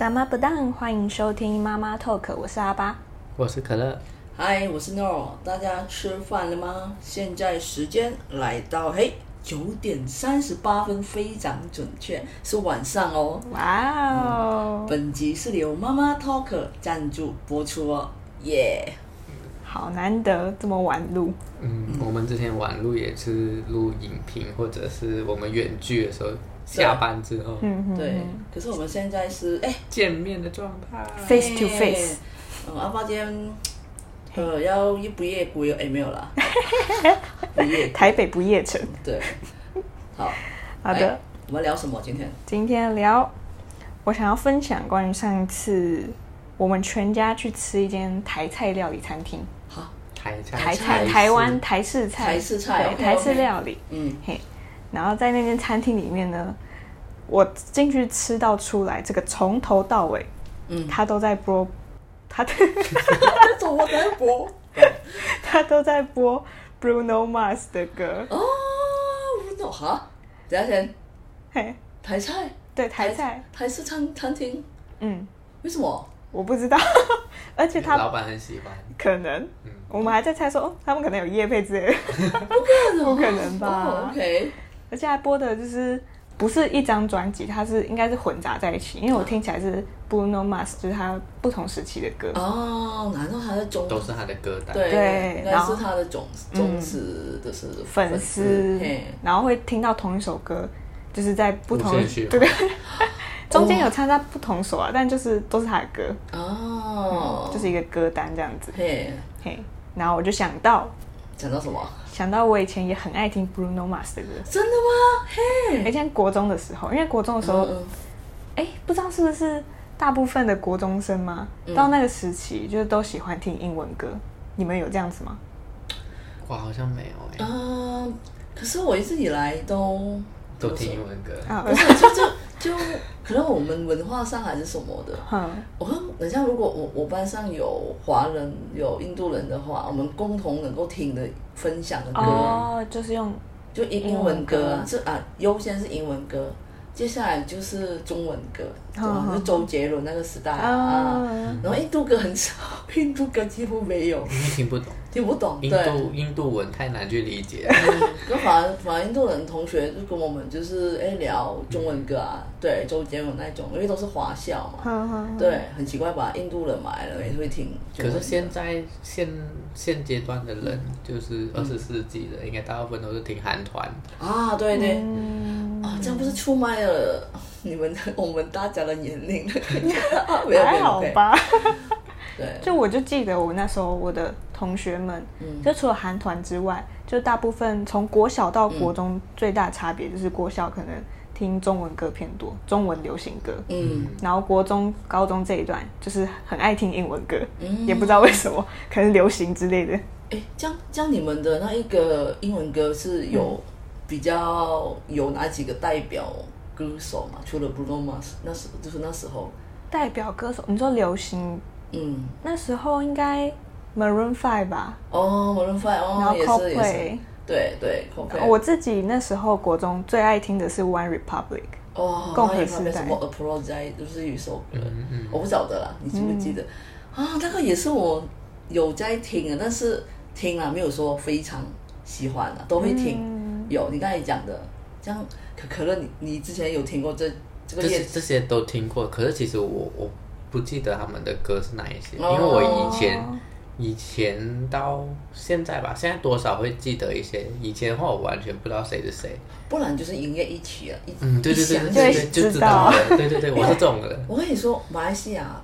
妈妈不当，欢迎收听妈妈 Talk，我是阿巴，我是可乐，嗨，我是 Nor，大家吃饭了吗？现在时间来到嘿九点三十八分，非常准确，是晚上哦。哇哦、嗯！本集是由妈妈 Talk 赞助播出哦，耶、yeah！好难得这么晚录。嗯，我们之前晚录也是录影评，或者是我们远距的时候。下班之后，嗯对，可是我们现在是哎。见面的状态，face to face。嗯，阿发今天呃要夜不夜归哎没有啦，不夜台北不夜城。对，好。好的，我们聊什么今天？今天聊，我想要分享关于上一次我们全家去吃一间台菜料理餐厅。好，台菜台菜台湾台式菜。台式菜台式料理，嗯。嘿。然后在那间餐厅里面呢，我进去吃到出来，这个从头到尾，嗯，他都在播，他的怎么在播？他都在播 Bruno Mars 的歌。哦，Bruno 哈，等下先，嘿，台菜，对台菜，台式餐餐厅，嗯，为什么？我不知道，而且他老板很喜欢，可能，我们还在猜说，哦，他们可能有夜配之类的，不可能，不可能吧？OK。而且还播的就是不是一张专辑，它是应该是混杂在一起，因为我听起来是 Bruno Mars，就是他不同时期的歌。哦，难道他的忠都是他的歌单？对，应该是他的忠忠实的是粉丝，然后会听到同一首歌，就是在不同对对，中间有参加不同首啊，但就是都是他的歌哦，就是一个歌单这样子。嘿，嘿，然后我就想到，想到什么？想到我以前也很爱听 Bruno Mars 的歌，真的吗？嘿，以前国中的时候，因为国中的时候，哎、嗯，不知道是不是大部分的国中生嘛，嗯、到那个时期就是都喜欢听英文歌。你们有这样子吗？我，好像没有哎。嗯，可是我一直以来都都听英文歌，不是就 就。就可能我们文化上还是什么的，嗯，我看，等下如果我我班上有华人有印度人的话，我们共同能够听的分享的歌，哦，就是用就英英文歌啊，是啊，优先是英文歌，接下来就是中文歌，就周杰伦那个时代啊，然后印度歌很少，印度歌几乎没有，因为听不懂。听不懂，印度印度文太难去理解。跟反而反而印度人同学就跟我们就是哎聊中文歌啊，对周杰伦那种，因为都是华校嘛，对，很奇怪吧？印度人买了也会听。可是现在现现阶段的人，就是二十世纪的，应该大部分都是听韩团啊，对对，啊，这样不是出卖了你们 我们大家的年龄了？还好吧？对，就我就记得我那时候我的。同学们，嗯就除了韩团之外，就大部分从国小到国中最大差别就是国小可能听中文歌偏多，中文流行歌，嗯，然后国中、高中这一段就是很爱听英文歌，嗯，也不知道为什么，可能流行之类的。哎，这样这样，你们的那一个英文歌是有比较有哪几个代表歌手嘛？除了 Bruno Mars，那时就是那时候代表歌手，你说流行，嗯，那时候应该。Maroon Five 吧，哦，Maroon Five，哦，然后 Coldplay，对对，Coldplay。我自己那时候国中最爱听的是 One Republic，哦，共和时代。什么 Apologize 就是一首歌，我不晓得啦，你记不记得？啊，那个也是我有在听的，但是听啊，没有说非常喜欢啊，都会听。有你刚才讲的，这样可可乐，你你之前有听过这这个？这些这些都听过，可是其实我我不记得他们的歌是哪一些，因为我以前。以前到现在吧，现在多少会记得一些。以前的话，我完全不知道谁是谁。不然就是营业一起了，嗯，对对对对对，就知道了。对对对，我是这种人。我跟你说，马来西亚，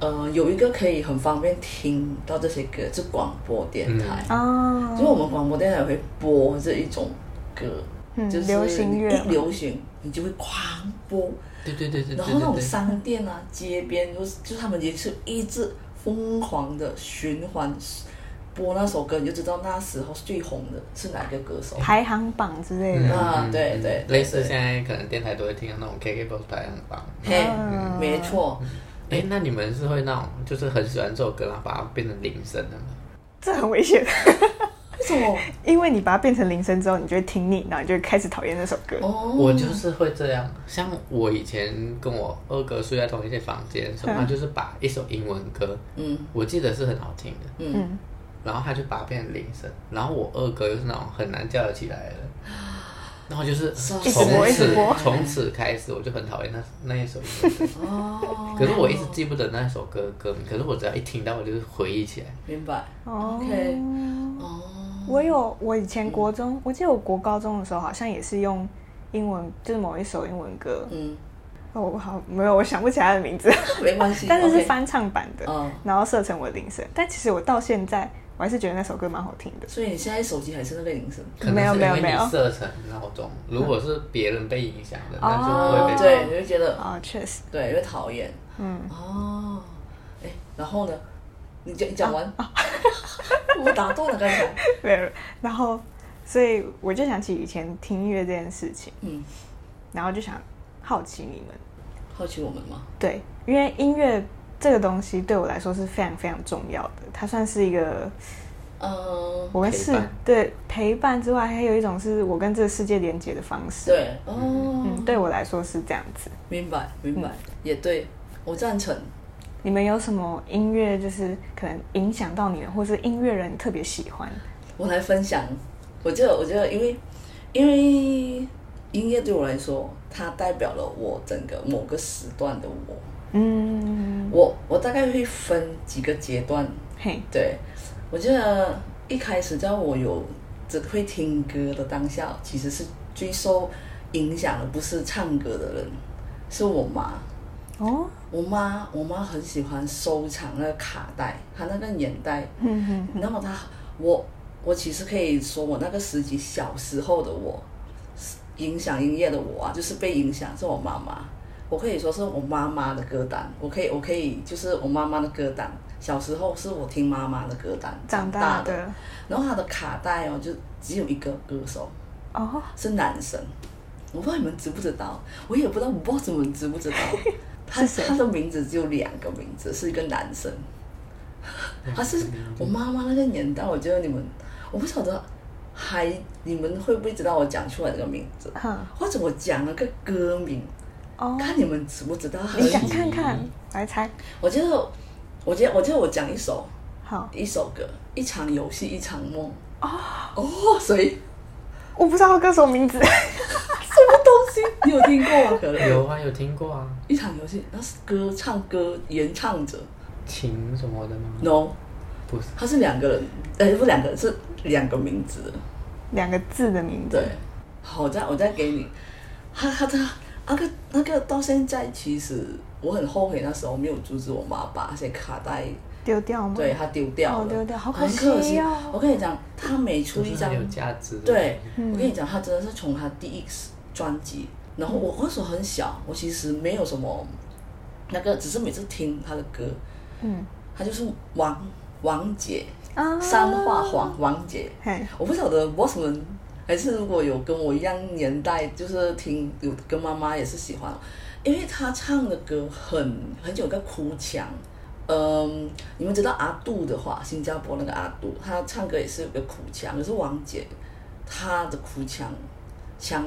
呃，有一个可以很方便听到这些歌，是广播电台哦。就是我们广播电台会播这一种歌，就是流行乐，一流行你就会狂播。对对对对。然后那种商店啊、街边，就是就他们也是一直。疯狂的循环播那首歌，你就知道那时候最红的是哪个歌手，排行榜之类的。啊，对对，类似现在可能电台都会听到那种 KKBOX 排行榜，嘿，没错。哎，那你们是会那种就是很喜欢这首歌，然后把它变成铃声的吗？这很危险，什么？因为你把它变成铃声之后，你就会听腻，然后你就会开始讨厌那首歌。哦，我就是会这样。像我以前跟我二哥睡在同一间房间，所以他就是把一首英文歌，嗯，我记得是很好听的，嗯，然后他就把它变成铃声，然后我二哥又是那种很难叫得起来的。然后就是从此从此开始，我就很讨厌那那一首音乐。哦。可是我一直记不得那首歌歌名，可是我只要一听到，我就是回忆起来。明白。OK。哦。我有，我以前国中，我记得我国高中的时候，好像也是用英文，就是某一首英文歌。嗯。哦，好，没有，我想不起来的名字。没关系。但是是翻唱版的。嗯。然后设成我的铃声，但其实我到现在。我还是觉得那首歌蛮好听的，所以你现在手机还是那个铃声？没有没有没有设成闹钟。如果是别人被影响的，那就不会被。对，你会觉得啊，确实，对，因为讨厌。嗯哦，哎，然后呢？你讲讲完啊，我打断了刚才。没有，然后，所以我就想起以前听音乐这件事情，嗯，然后就想好奇你们，好奇我们吗？对，因为音乐。这个东西对我来说是非常非常重要的，它算是一个，嗯，我们是对陪伴之外，还有一种是我跟这个世界连接的方式。对，哦，嗯，对我来说是这样子。明白，明白，也对，我赞成。你们有什么音乐，就是可能影响到你们，或是音乐人特别喜欢？我来分享。我觉得，我觉得，因为，因为音乐对我来说，它代表了我整个某个时段的我。嗯，我我大概会分几个阶段。嘿，对，我觉得一开始在我有只会听歌的当下，其实是最受影响的不是唱歌的人，是我妈。哦，我妈，我妈很喜欢收藏那个卡带，她那个年代。嗯哼，那么她，我我其实可以说，我那个时期小时候的我，影响音乐的我啊，就是被影响是我妈妈。我可以说是我妈妈的歌单，我可以，我可以，就是我妈妈的歌单。小时候是我听妈妈的歌单长大的，然后她的卡带哦，就只有一个歌手，哦，是男生。我不知道你们知不知道，我也不知道，我不知道你们知不知道，他他的名字只有两个名字，是一个男生。他是我妈妈那个年代，我觉得你们，我不晓得还你们会不会知道我讲出来这个名字，或者我讲了个歌名。看你们知不知道？你想看看，来猜。我觉得，我觉得，我觉得我讲一首，好，一首歌，一场游戏，一场梦。哦哦，所以我不知道歌手名字，什么东西？你有听过吗？可能有啊，有听过啊。一场游戏，那是歌唱歌演唱者，情什么的吗？No，不是，他是两个人，哎，不是两个人，是两个名字，两个字的名字。对，好，我再我再给你，他他他。那个那个到现在，其实我很后悔那时候没有阻止我妈把那些卡带丢掉吗？对，他丢掉了，丢掉，好可惜哦。我跟你讲，他每出一张有价值。对，我跟你讲，他真的是从他第一专辑，然后我那时候很小，我其实没有什么那个，只是每次听他的歌，嗯，他就是王王姐，啊三画黄王姐，我不晓得为什么。还是如果有跟我一样年代，就是听有跟妈妈也是喜欢，因为他唱的歌很很有个哭腔，嗯，你们知道阿杜的话，新加坡那个阿杜，他唱歌也是有个哭腔，可是王姐她的哭腔腔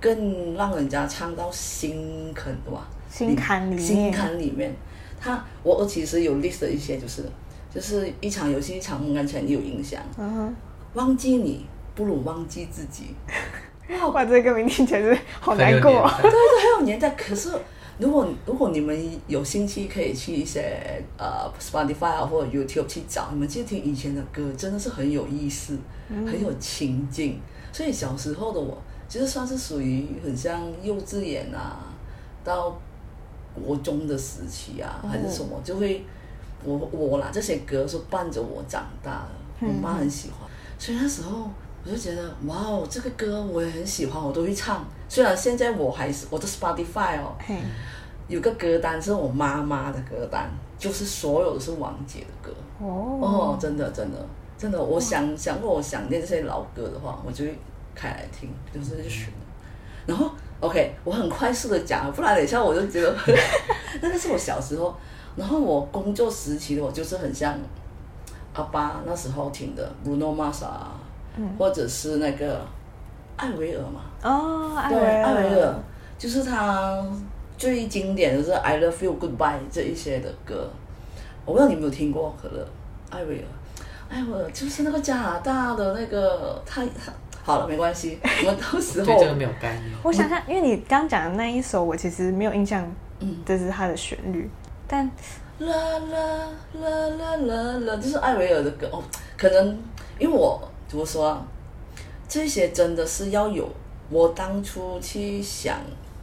更让人家唱到心坎，对吧？心坎里面，心坎里面，他我我其实有 list 的一些，就是就是一场游戏一场梦，刚才也有影响，嗯哼，忘记你。不如忘记自己。哇，这个名听起来是好难过。对对，很有年代。可是，如果如果你们有兴趣，可以去一些呃 Spotify 啊或者 YouTube 去找，你们去听以前的歌，真的是很有意思，嗯、很有情境。所以小时候的我，其实算是属于很像幼稚园啊，到国中的时期啊，还是什么，就会我我啦，这些歌是伴着我长大的。我妈很喜欢，所以那时候。我就觉得哇哦，这个歌我也很喜欢，我都会唱。虽然现在我还是我的 Spotify 哦，有个歌单是我妈妈的歌单，就是所有都是王杰的歌。哦，哦，真的真的真的，我想想，如果我想念这些老歌的话，我就会开来听，就是选。然后 OK，我很快速的讲，不然等一下我就觉得 那个是我小时候。然后我工作时期的我就是很像阿巴那时候听的 Bruno Mars。嗯，或者是那个艾维尔嘛。哦，艾薇儿，艾薇儿就是他最经典的是《I Love You Goodbye》这一些的歌。我不知道你有没有听过，可乐，艾维尔，艾维尔就是那个加拿大的那个他他。好了，没关系，我们到时候对这个没有概念。我想想，因为你刚讲的那一首，我其实没有印象，嗯，这是它的旋律，但啦啦啦啦啦啦，这是艾薇儿的歌哦。可能因为我怎么说啊，这些真的是要有我当初去想，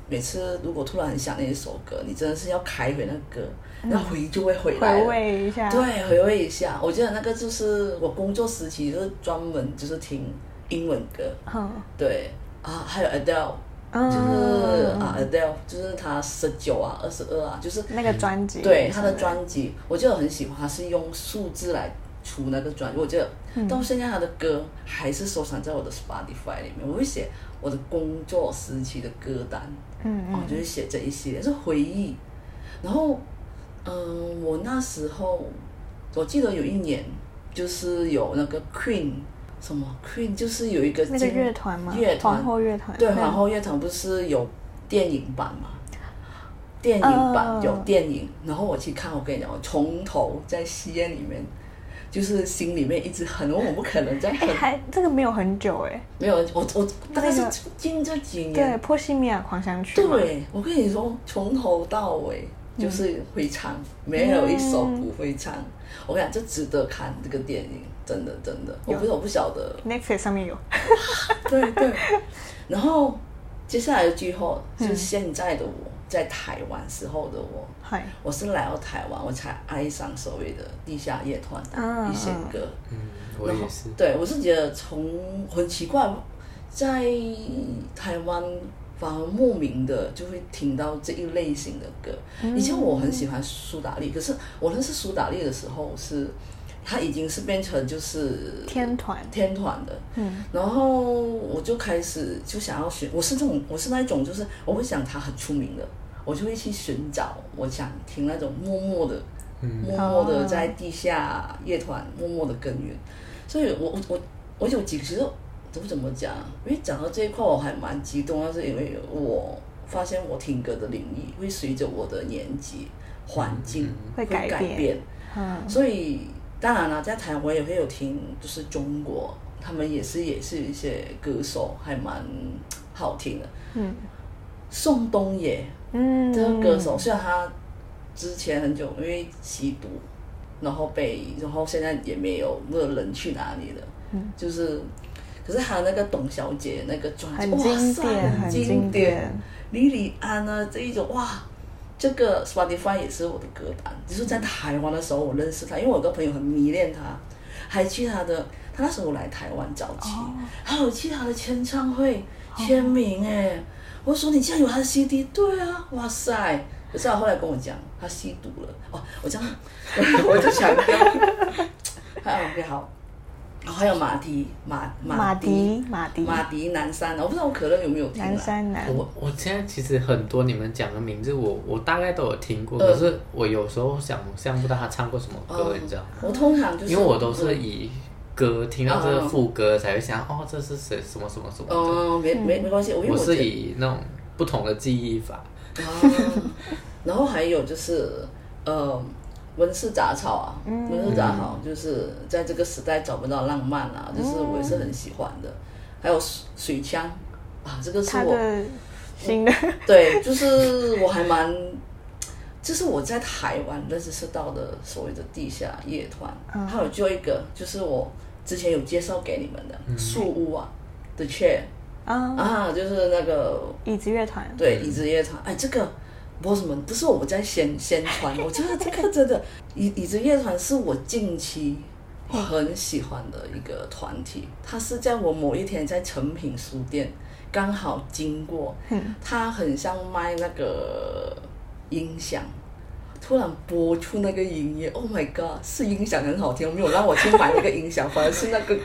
每次如果突然很想那一首歌，你真的是要开回那个歌，那、回忆就会回来，回味一下，对，回味一下。我觉得那个就是我工作时期就是专门就是听。英文歌，嗯、对。啊，还有 Adele，、嗯、就是啊 Adele，就是他十九啊，二十二啊，就是那个专辑，对他的专辑，我就很喜欢，他是用数字来出那个专辑，我觉得、嗯、到现在他的歌还是收藏在我的 Spotify 里面，我会写我的工作时期的歌单，嗯嗯，就是写这一些是回忆，然后嗯，我那时候我记得有一年就是有那个 Queen。什么 Queen 就是有一个那个乐团吗？乐团。皇后乐团对，皇后乐团不是有电影版吗？电影版有电影，然后我去看，我跟你讲，我从头在戏院里面，就是心里面一直很，我不可能在很，还这个没有很久哎，没有，我我大概是近这几年，对，波西米亚狂想曲，对，我跟你说，从头到尾就是会唱，没有一首不会唱，我跟你讲，这值得看这个电影。真的真的，我不是我不晓得。Netflix 上面有。对对。然后接下来的句后就是现在的我在台湾时候的我，嗯、我是来到台湾我才爱上所谓的地下乐团的一些歌。嗯，我也是。对，我是觉得从很奇怪，在台湾反而莫名的就会听到这一类型的歌。以前我很喜欢苏打绿，可是我认识苏打绿的时候是。他已经是变成就是天团。天团的，嗯，然后我就开始就想要选，我是这种，我是那一种，就是我会想他很出名的，我就会去寻找，我想听那种默默的，嗯、默默的在地下乐团默默的耕耘，所以我我我我有几个其实都不怎么讲，因为讲到这一块我还蛮激动，但是因为我发现我听歌的领域会随着我的年纪环境会改变，嗯，所以。当然了，在台湾也会有听，就是中国，他们也是也是一些歌手，还蛮好听的。嗯，宋冬野，嗯，这个歌手，虽然他之前很久因为吸毒，然后被，然后现在也没有，那个人去哪里了？嗯，就是，可是他那个董小姐那个专辑，很经典，很经典。李李安呢这一种哇。这个 Spotify 也是我的歌单，就是在台湾的时候我认识他，因为我有个朋友很迷恋他，还去他的，他那时候来台湾早期，哦、还有去他的签唱会签名哎，哦、我说你竟然有他的 CD，对啊，哇塞，可是他后来跟我讲他吸毒了，哦，我这样，我就想要，还 OK 好。还有马蹄马马蹄马蹄马蹄南山，我不知道我可乐有没有听。南山南。我我现在其实很多你们讲的名字我，我我大概都有听过，可是我有时候想象不到他唱过什么歌，你知道吗？我通常就是因为我都是以歌听到这个副歌才会想，哦，这是谁？什么什么什么？哦，没没没关系，我是以那种不同的记忆法。然后还有就是呃。温室杂草啊，温室杂草就是在这个时代找不到浪漫啊，就是我也是很喜欢的。还有水枪啊，这个是我新的，对，就是我还蛮，这是我在台湾认识到的所谓的地下乐团。还有就一个，就是我之前有介绍给你们的树屋啊，The Chair 啊，就是那个椅子乐团，对，椅子乐团，哎，这个。不是什么，不是我们在宣宣传，我觉得这个真的椅椅子乐团是我近期很喜欢的一个团体。他是在我某一天在诚品书店刚好经过，他很像卖那个音响，突然播出那个音乐，Oh my god，是音响很好听，没有让我去买那个音响，反而是那个歌。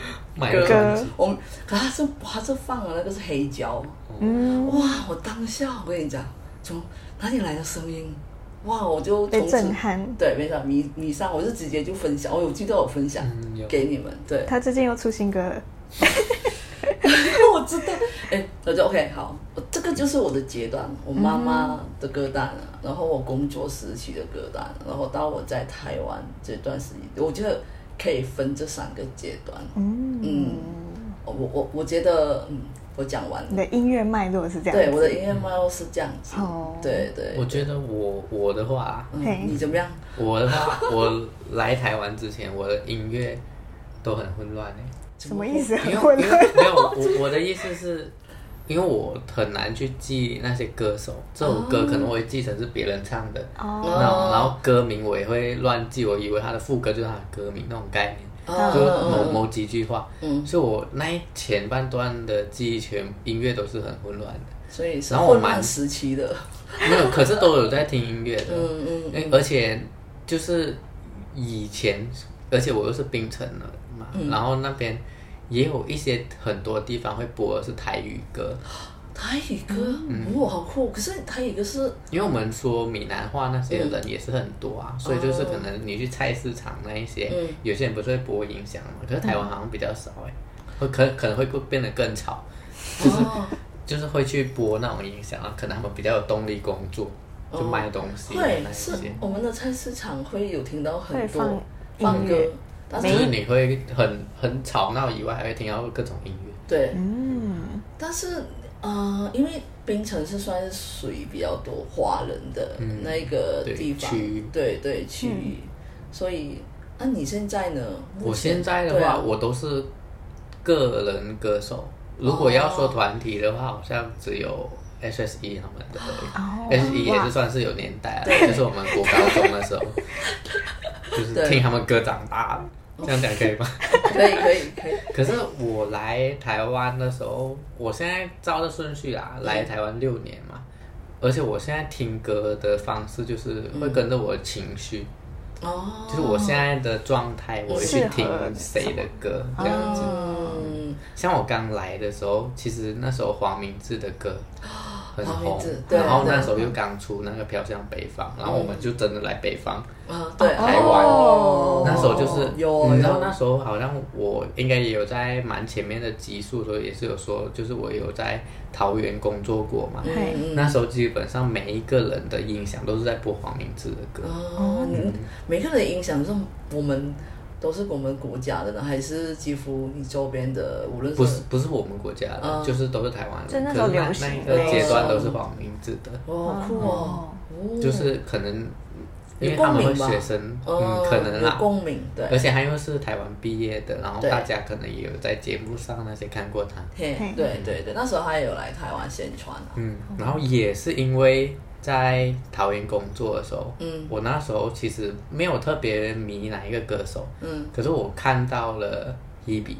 我可他是他是放的那个是黑胶，嗯，哇，我当下我跟你讲，从。哪里来的声音？哇！我就被震撼，对，没错，迷迷上，我就直接就分享，我有记得我分享给你们。对，他最近又出新歌了，我知道，哎、欸，那就 OK，好，这个就是我的阶段，我妈妈的歌单，然后我工作时期的歌单，然后到我在台湾这段时间，我觉得可以分这三个阶段。嗯，嗯我我我觉得，嗯，我讲完了。你的音乐脉络是这样。对，我的音乐脉络是这样子。哦、嗯，对对。我觉得我我的话，嗯，你怎么样？我的话，我来台湾之前，我的音乐都很混乱诶。什么意思？因为因为没有我我的意思是，因为我很难去记那些歌手，这首歌可能我会记成是别人唱的，哦、然后然后歌名我也会乱记，我以为他的副歌就是他的歌名那种概念，哦、就某某几句话，嗯、所以我那一前半段的记忆全音乐都是很混乱的，所以是混乱时期的，没有，可是都有在听音乐的，嗯嗯，而且就是以前，而且我又是槟城的嘛，嗯、然后那边。也有一些很多地方会播的是台语歌，台语歌，嗯，哇，好酷！可是台语歌是，因为我们说闽南话那些人也是很多啊，所以就是可能你去菜市场那一些，有些人不是会播音响嘛？可是台湾好像比较少哎，会可可能会变得更吵，就是就是会去播那种音响啊，可能他们比较有动力工作，就卖东西。会是我们的菜市场会有听到很多放歌。但是你会很很吵闹以外，还会听到各种音乐。对，嗯，但是呃，因为槟城是算是属于比较多华人的那个地方，对对区域，所以那你现在呢？我现在的话，我都是个人歌手。如果要说团体的话，好像只有 S.S.E 他们的，S.H.E 也是算是有年代了，就是我们国高中的时候，就是听他们歌长大的。这样讲可以吗？可以可以可以。可是我来台湾的时候，我现在照的顺序啊，来台湾六年嘛，而且我现在听歌的方式就是会跟着我的情绪，哦，就是我现在的状态，我会去听谁的歌这样子。像我刚来的时候，其实那时候黄明志的歌。很红，然后那时候又刚出那个《飘向北方》，然后我们就真的来北方，对，台湾。那时候就是，你知道那时候好像我应该也有在蛮前面的集数，时候也是有说，就是我有在桃园工作过嘛。那时候基本上每一个人的音响都是在播黄明志的歌。哦，每个人的音响是我们。都是我们国家的呢，还是几乎你周边的？无论是不是不是我们国家的，就是都是台湾的。可是那那个阶段都是黄明志的。哦，酷哦！就是可能因为他们会学生，嗯，可能啦。共鸣，对。而且他又是台湾毕业的，然后大家可能也有在节目上那些看过他。对对对，那时候他也有来台湾宣传。嗯，然后也是因为。在桃园工作的时候，嗯，我那时候其实没有特别迷哪一个歌手，嗯，可是我看到了 Hebe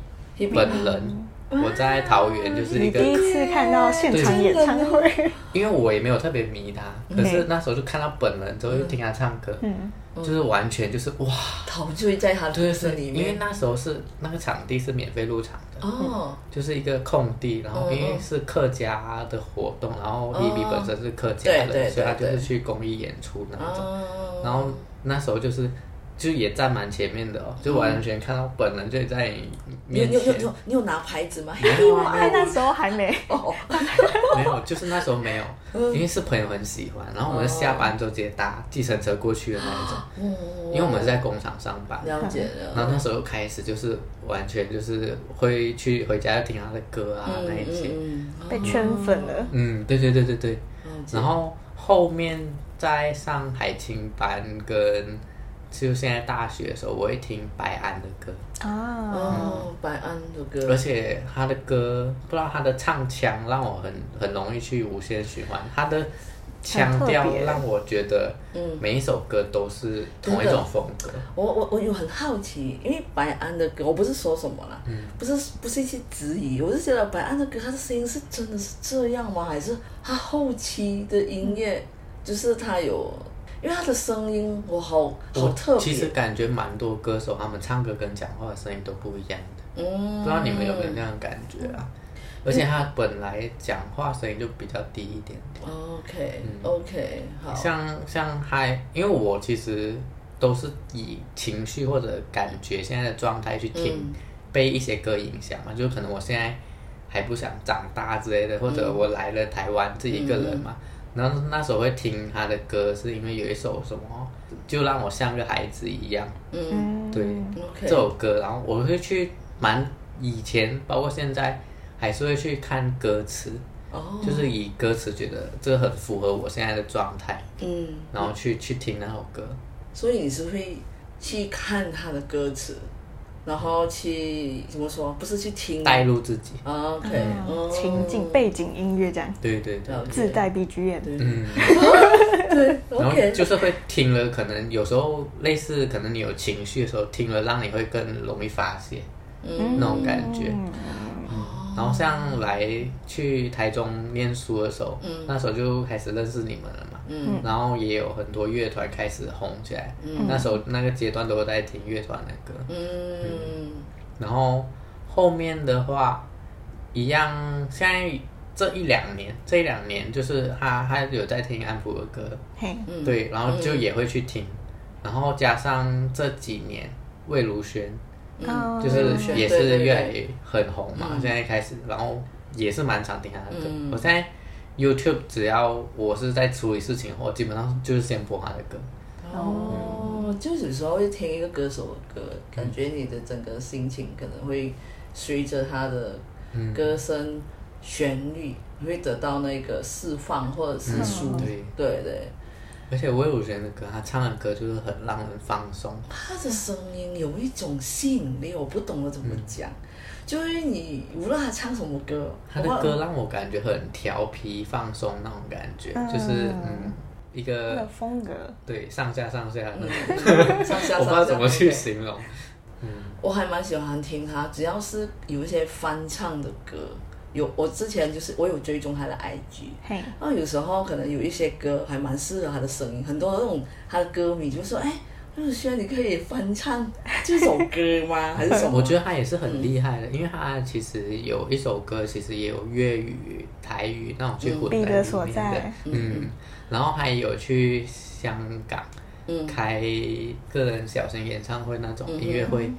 本人，我在桃园就是一个第一次看到现场演唱会，因为我也没有特别迷他，可是那时候就看到本人之后，就听他唱歌，嗯。就是完全就是哇，陶醉在他的歌里面。因为那时候是那个场地是免费入场的哦，就是一个空地，然后因为是客家的活动，然后 Hebe 本身是客家人，所以他就是去公益演出那种。然后那时候就是。就也站蛮前面的哦，就完全看到本人就在你面前。你有你有你有拿牌子吗？没有啊，那时候还没。哦 没有，就是那时候没有，因为是朋友很喜欢，然后我们下班就直接搭计程车过去的那一种。因为我们是在工厂上班。了解了。然后那时候开始就是完全就是会去回家要听他的歌啊那一些。被圈粉了。嗯，对对对对对。然后后面在上海青班跟。就现在大学的时候，我会听白安的歌啊，哦，白安的歌，而且他的歌，不知道他的唱腔让我很很容易去无限循环，他的腔调让我觉得，嗯，每一首歌都是同一种风格。我我我有很好奇，因为白安的歌，我不是说什么啦，嗯，不是不是一些质疑，我是觉得白安的歌，他的声音是真的是这样吗？还是他后期的音乐，就是他有。因为他的声音，我好好特别。其实感觉蛮多歌手，他们唱歌跟讲话的声音都不一样的。嗯，不知道你们有没有那样感觉啊？而且他本来讲话声音就比较低一点点。OK，OK，好。像像嗨，因为我其实都是以情绪或者感觉现在的状态去听被一些歌影响嘛，就可能我现在还不想长大之类的，或者我来了台湾自己一个人嘛，嗯、然后那时候会听他的歌，是因为有一首什么，就让我像个孩子一样，嗯，对，Okay. 这首歌，然后我会去蛮以前，包括现在，还是会去看歌词，哦，就是以歌词觉得这很符合我现在的状态，嗯，然后去去听那首歌，所以你是会去看他的歌词。然后去怎么说？不是去听带入自己，OK，情境背景音乐这样，对对对，自带 BGM，嗯，对，然后就是会听了，可能有时候类似，可能你有情绪的时候听了，让你会更容易发泄，嗯，那种感觉。然后像来去台中念书的时候，嗯、那时候就开始认识你们了嘛。嗯、然后也有很多乐团开始红起来。嗯、那时候那个阶段都在听乐团的歌。嗯嗯、然后后面的话，一样，现在这一两年，这一两年就是他他有在听安溥的歌。嘿对，然后就也会去听。嗯、然后加上这几年魏如萱。嗯，就是也是越来越很红嘛，现在开始，然后也是蛮常听他的歌。我现在 YouTube 只要我是在处理事情，我基本上就是先播他的歌。哦，就有时候会听一个歌手的歌，感觉你的整个心情可能会随着他的歌声旋律会得到那个释放或者是舒，对。对对。而且魏如萱的歌，他唱的歌就是很让人放松。他的声音有一种吸引力，我不懂得怎么讲。嗯、就是你无论他唱什么歌，他的歌让我感觉很调皮放松那种感觉，嗯、就是嗯一个风格，对上下上下那种，上下我不知道怎么去形容。嗯，我还蛮喜欢听他，只要是有一些翻唱的歌。有，我之前就是我有追踪他的 IG，然后有时候可能有一些歌还蛮适合他的声音，很多那种他的歌迷就说：“哎，魏如萱，你可以翻唱这首歌吗？还是什么？”我觉得他也是很厉害的，因为他其实有一首歌，其实也有粤语、台语那种去混在里面的，嗯，然后还有去香港嗯开个人小型演唱会那种音乐会，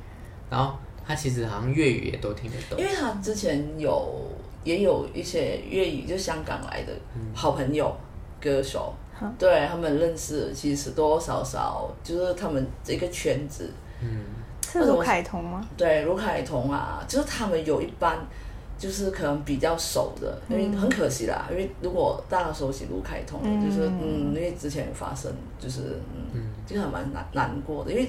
然后他其实好像粤语也都听得懂，因为他之前有。也有一些粤语，就香港来的好朋友、歌手，嗯、对他们认识，其实多多少少就是他们这个圈子。嗯，是卢凯彤吗？对，卢凯彤啊，就是他们有一班，就是可能比较熟的，因为很可惜啦，因为如果大家熟悉卢凯彤，就是嗯，因为之前发生，就是嗯，就还蛮难难过的，因为。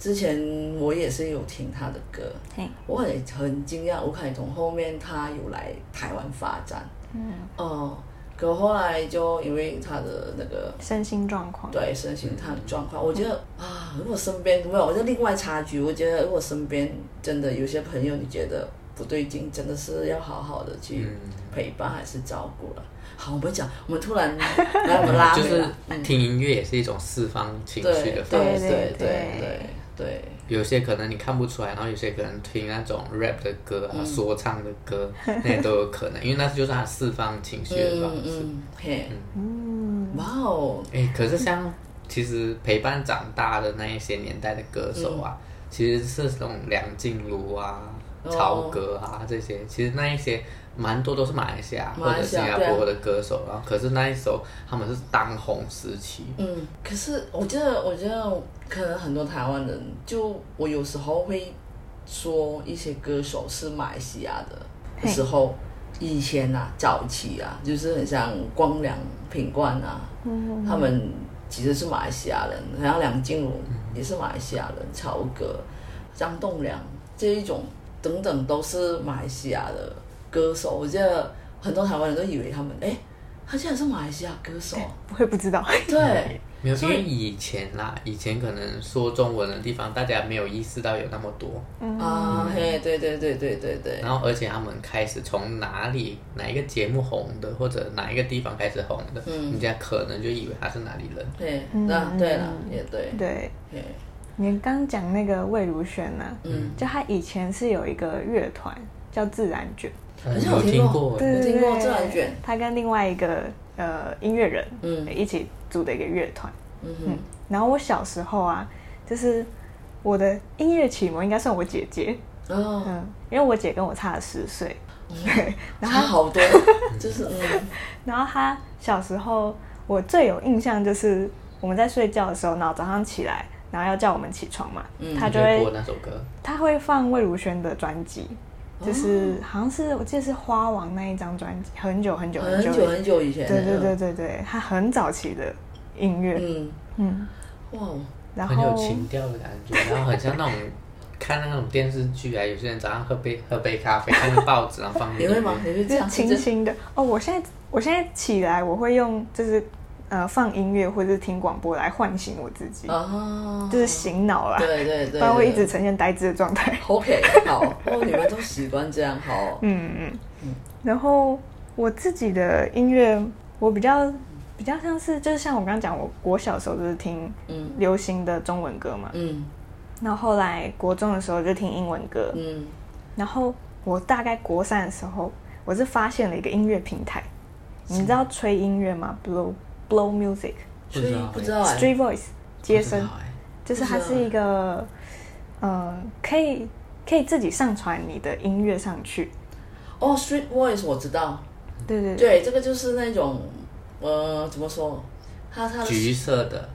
之前我也是有听他的歌，嘿。我很很惊讶，吴凯彤后面他有来台湾发展，嗯，哦、嗯，可后来就因为他的那个身心状况，对身心他的状况，嗯、我觉得啊，如果身边没有，我就另外插曲，我觉得如果身边真的有些朋友你觉得不对劲，真的是要好好的去陪伴还是照顾了。好，我们讲，我们突然来我们拉就是听音乐也是一种释放情绪的方式，对对对。对。对对，有些可能你看不出来，然后有些可能听那种 rap 的歌啊，嗯、说唱的歌，那些都有可能，因为那就是他释放情绪的方式。嗯，嘿，嗯，哇哦，哎，可是像其实陪伴长大的那一些年代的歌手啊，嗯、其实是那种梁静茹啊、曹格啊这些，其实那一些。蛮多都是马来西亚或者新加坡的歌手，然后可是那一首他们是当红时期。嗯，可是我觉得，我觉得可能很多台湾人，就我有时候会说一些歌手是马来西亚的时候，嘿以前啊，早期啊，就是很像光良、品冠啊，嗯、他们其实是马来西亚人，然后梁静茹也是马来西亚人，曹格、张栋梁这一种等等都是马来西亚的。歌手，我记得很多台湾人都以为他们，哎，他竟然是马来西亚歌手，我也不知道。对，没有，因为以前啦，以前可能说中文的地方，大家没有意识到有那么多。啊，嘿，对对对对对对。然后，而且他们开始从哪里哪一个节目红的，或者哪一个地方开始红的，人家可能就以为他是哪里人。对，那对了，也对。对，你刚讲那个魏如萱呢？嗯，就他以前是有一个乐团叫自然卷。好像有听过，对听过自然卷。他跟另外一个呃音乐人，嗯，一起组的一个乐团，嗯哼。然后我小时候啊，就是我的音乐启蒙应该算我姐姐，哦，嗯，因为我姐跟我差了十岁，对，然后差好多，就是嗯，然后她小时候，我最有印象就是我们在睡觉的时候，然后早上起来，然后要叫我们起床嘛，嗯，他就会播那首歌，他会放魏如萱的专辑。就是好像是我记得是花王那一张专辑，很久很久很久很久以前。对对对对对，他很早期的音乐。嗯嗯，哇，然后很有情调的感觉，然后很像那种看那种电视剧啊，有些人早上喝杯喝杯咖啡，看个报纸，然后放音乐。你会吗？你是这样轻轻的哦。我现在我现在起来，我会用就是。呃，放音乐或者是听广播来唤醒我自己，哦、就是醒脑啦。对对对，对，不然会一直呈现呆滞的状态。OK，好，哦，你们都习惯这样，好。嗯嗯嗯。然后我自己的音乐，我比较比较像是，就是像我刚刚讲，我国小时候就是听流行的中文歌嘛。嗯。然后后来国中的时候就听英文歌。嗯。然后我大概国三的时候，我是发现了一个音乐平台，你知道吹音乐吗？Blue。Blow music，所以不知道 Street voice 接生，就是它是一个，呃，可以可以自己上传你的音乐上去。哦，Street voice 我知道，对对对，这个就是那种，呃，怎么说？它它橘色的，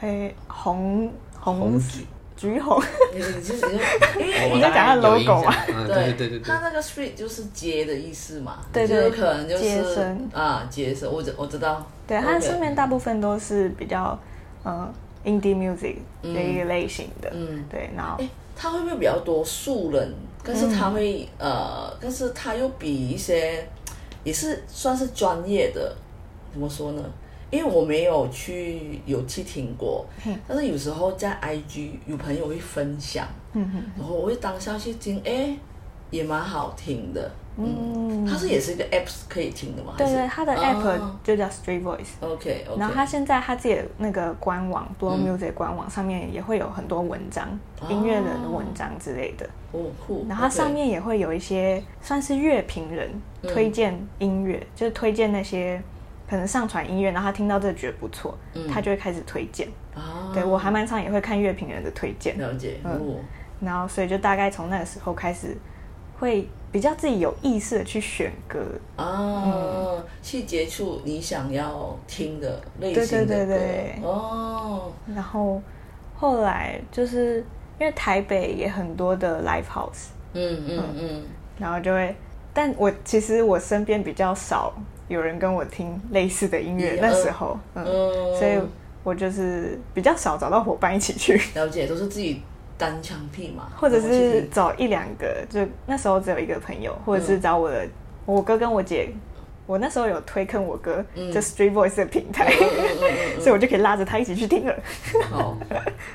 黑红红橘。橘红，你你就是你你在讲它 logo 嘛？对对对，它那个 street 就是街的意思嘛，对对，可能就是啊街声，我知我知道。对，它上面大部分都是比较嗯 indie music 的一个类型的，嗯，对。然后，它会不会比较多素人？但是它会呃，但是它又比一些也是算是专业的，怎么说呢？因为我没有去有去听过，但是有时候在 IG 有朋友会分享，然后我会当下去听，哎，也蛮好听的。嗯，它是也是一个 app 可以听的吗？对对，它的 app 就叫 Street Voice。OK，然后它现在它自己的那个官网 Blow Music 官网上面也会有很多文章，音乐人的文章之类的。哦，酷。然后它上面也会有一些算是乐评人推荐音乐，就是推荐那些。可能上传音乐，然后他听到这个觉得不错，嗯、他就会开始推荐。啊、对我还蛮常也会看乐评人的推荐。了解。嗯。然后，所以就大概从那个时候开始，会比较自己有意识的去选歌啊，嗯、去接触你想要听的类型的歌。对对对对。哦。然后后来就是因为台北也很多的 live house，嗯嗯嗯，然后就会，但我其实我身边比较少。有人跟我听类似的音乐，那时候，嗯，所以我就是比较少找到伙伴一起去。了解，都是自己单枪匹马，或者是找一两个，就那时候只有一个朋友，或者是找我的我哥跟我姐。我那时候有推坑我哥就 Street Voice 的平台，所以我就可以拉着他一起去听了。好，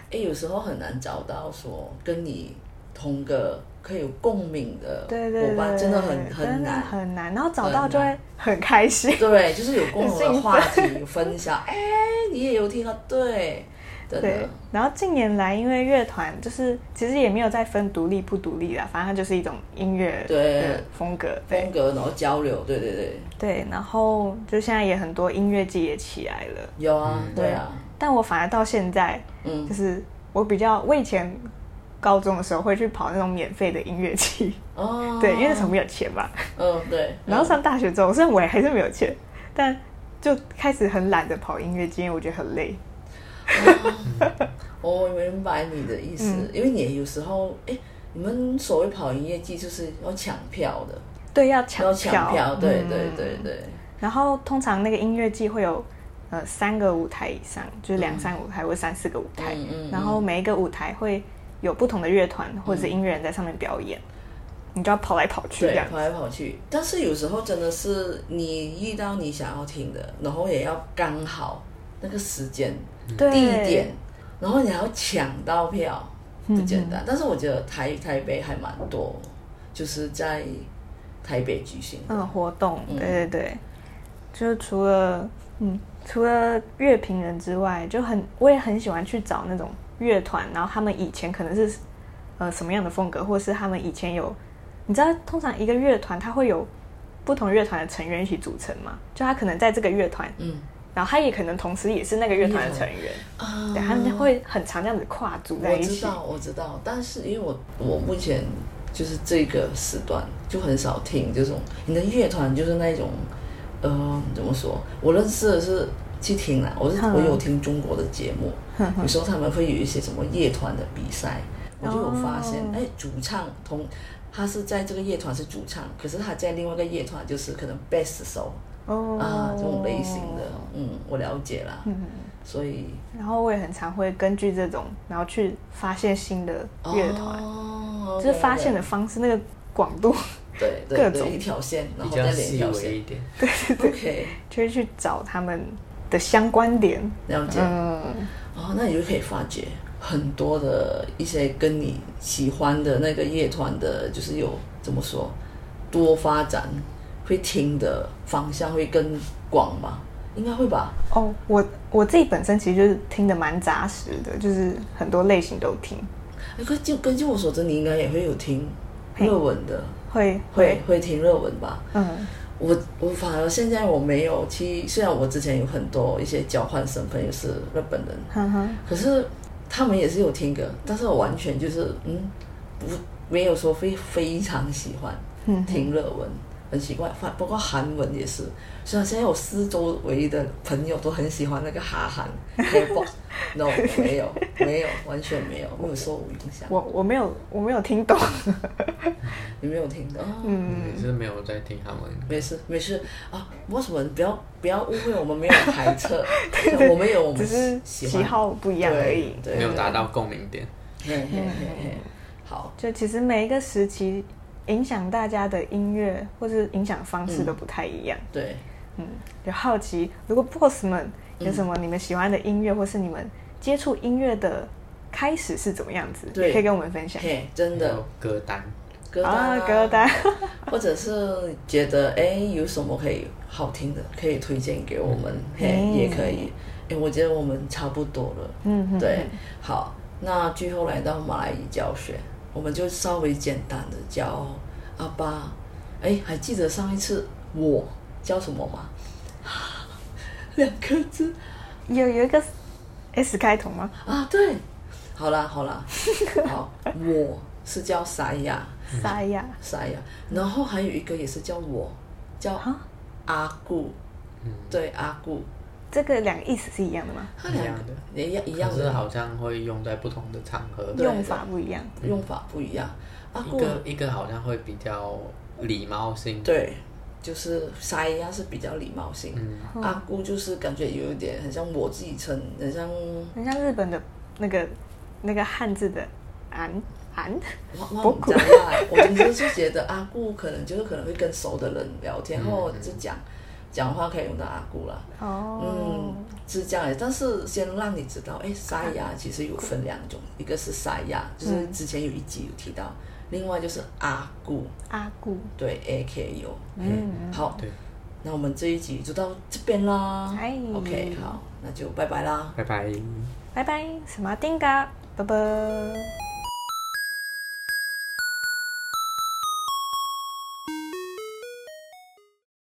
哎，有时候很难找到说跟你同个。可以有共鸣的伙伴，真的很很难很难，然后找到就会很开心。对，就是有共同的话题分享。哎，你也有听到？对，对。然后近年来，因为乐团就是其实也没有再分独立不独立啦，反正它就是一种音乐对风格风格，然后交流。对对对。对，然后就现在也很多音乐季也起来了。有啊，对啊。但我反而到现在，嗯，就是我比较我以前。高中的时候会去跑那种免费的音乐季，哦，对，因为那时候没有钱嘛，嗯，对。然后上大学之后，虽然我也还是没有钱，但就开始很懒得跑音乐季，因为我觉得很累。我明白你的意思，因为你有时候，哎，你们所谓跑音乐季就是要抢票的，对，要抢要抢票，对对对对。然后通常那个音乐季会有呃三个舞台以上，就是两三个舞台或三四个舞台，然后每一个舞台会。有不同的乐团或者是音乐人在上面表演，嗯、你就要跑来跑去，这样跑来跑去。但是有时候真的是你遇到你想要听的，然后也要刚好那个时间、对地点，然后你还要抢到票，不简单。嗯、但是我觉得台台北还蛮多，就是在台北举行的嗯活动，对对对，就是除了嗯除了乐评人之外，就很我也很喜欢去找那种。乐团，然后他们以前可能是呃什么样的风格，或是他们以前有，你知道，通常一个乐团它会有不同乐团的成员一起组成嘛？就他可能在这个乐团，嗯，然后他也可能同时也是那个乐团的成员，对，他们会很常这样子跨组在一起。我知道，我知道，但是因为我我目前就是这个时段就很少听这种，你的乐团就是那种，呃，怎么说？我认识的是去听了，我是我有听中国的节目，有时候他们会有一些什么乐团的比赛，我就有发现，哎，主唱同他是在这个乐团是主唱，可是他在另外一个乐团就是可能贝斯手。哦、oh, 啊，这种类型的，嗯，我了解了，嗯，所以，然后我也很常会根据这种，然后去发现新的乐团，哦、就是发现的方式，对对对，那个广度，对，对，各种。一条线，然后再连一条线，一点，对对对，Okay. 就是去找他们的相关点，了解，嗯，哦，那你就可以发觉很多的一些跟你喜欢的那个乐团的，就是有怎么说多发展。会听的方向会更广吧？应该会吧。哦，我我自己本身其实就是听的蛮扎实的，就是很多类型都听。哎，可就根据我所知，你应该也会有听热文的，会会会听热文吧？嗯，我我反而现在我没有去，虽然我之前有很多一些交换生朋友是日本人，可是他们也是有听歌，但是我完全就是嗯，不没有说非非常喜欢听日文。很奇怪，反包括韩文也是。虽然现在我四周围的朋友都很喜欢那个哈韩，K-pop，no，没有，没有，完全没有，没有受我影响。我我没有，我没有听懂。你没有听懂？嗯，你是没有在听韩文。没事，没事啊。为什么？不要不要误会，我们没有排斥，我们有，我们只是喜好不一样而已，没有达到共鸣点。嘿嘿嘿，好。就其实每一个时期。影响大家的音乐或是影响方式都不太一样。嗯、对，嗯，就好奇，如果 boss 们有什么你们喜欢的音乐，嗯、或是你们接触音乐的开始是怎么样子，对可以跟我们分享。嘿，真的歌单，歌单、啊，歌单，或者是觉得哎有什么可以好听的，可以推荐给我们，嗯、嘿，也可以。哎，我觉得我们差不多了。嗯哼，对，好，那最后来到马来语教学。我们就稍微简单的叫阿爸，哎，还记得上一次我叫什么吗？两个字，有有一个 S 开头吗？啊，对，好啦好啦，好，我是叫沙亚，沙亚，沙亚，然后还有一个也是叫我，叫阿顾，对，阿顾。这个两个意思是一样的吗？一样的，一样一样的，是好像会用在不同的场合，用法不一样，用法不一样。一个一个好像会比较礼貌性，对，就是沙一样是比较礼貌性。阿姑就是感觉有一点很像我自己称，很像很像日本的那个那个汉字的安安。我讲啦，我平时是觉得阿姑可能就是可能会跟熟的人聊天，然后就讲。讲话可以用到阿姑啦，哦，嗯，是这样的。但是先让你知道，哎，沙哑其实有分两种，一个是沙哑，就是之前有一集有提到，另外就是阿姑，阿姑，对，A K U，嗯，好，对，那我们这一集就到这边啦，OK，好，那就拜拜啦，拜拜，拜拜，什么丁嘎，拜拜。